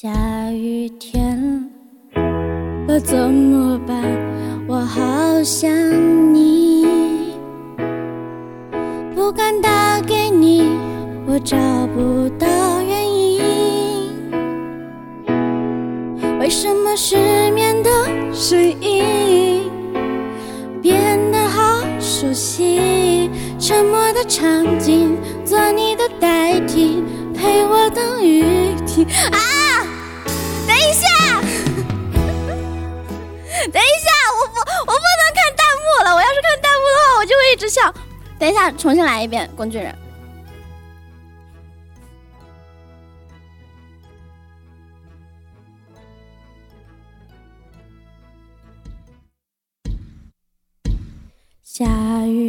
下雨天了怎么办？我好想你，不敢打给你，我找不到原因。为什么失眠的声音变得好熟悉？沉默的场景，做你的代替，陪我等雨停。啊！等一下，等一下，我不，我不能看弹幕了。我要是看弹幕的话，我就会一直笑。等一下，重新来一遍，工具人。下雨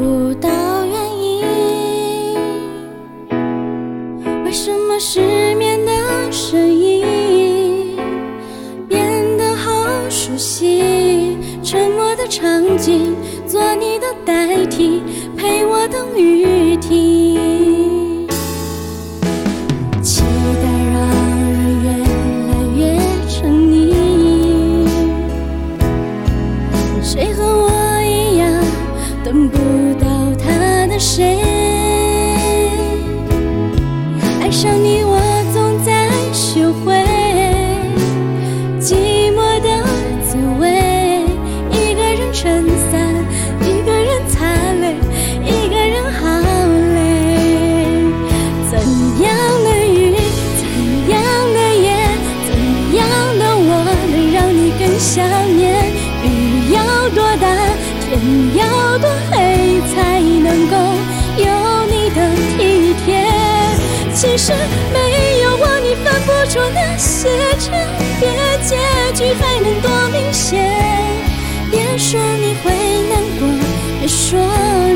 不到原因。为什么失眠的声音变得好熟悉？沉默的场景，做你的代替，陪我等雨停。期待让人越来越沉溺，谁和我一样等不天要多黑，才能够有你的体贴？其实没有我，你分不出那些差别，结局还能多明显？别说你会难过，别说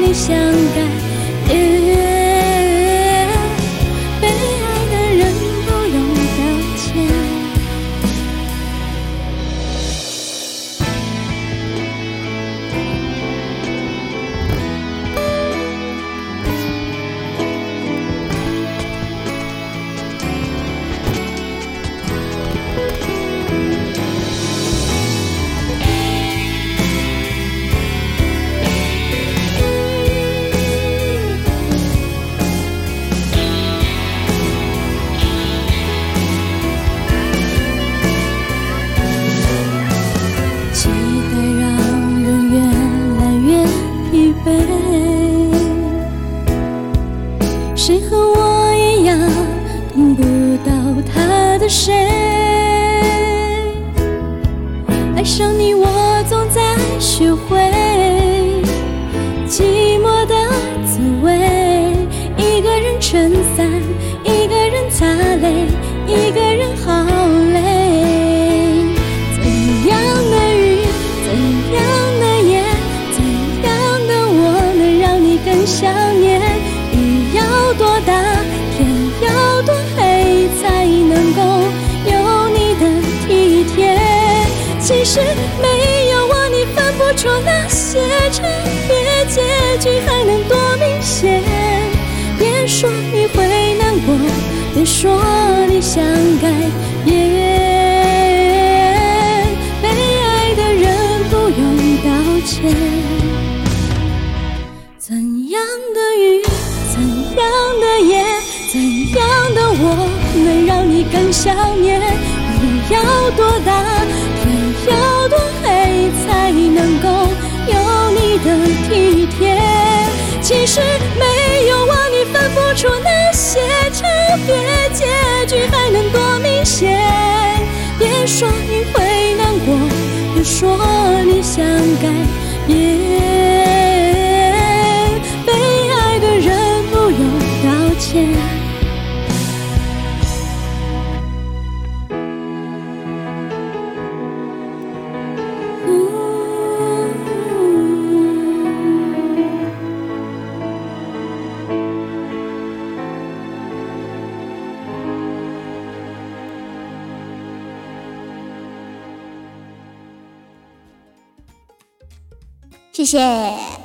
你想改变。的谁？爱上你，我总在学会寂寞的滋味。一个人撑伞，一个人擦泪，一个人好结局还能多明显？别说你会难过，别说你想改变。被爱的人不用道歉。怎样的雨，怎样的夜，怎样的我能让你更想念？雨要多大，天要多黑，才能够别。被爱的人不用道歉。谢谢。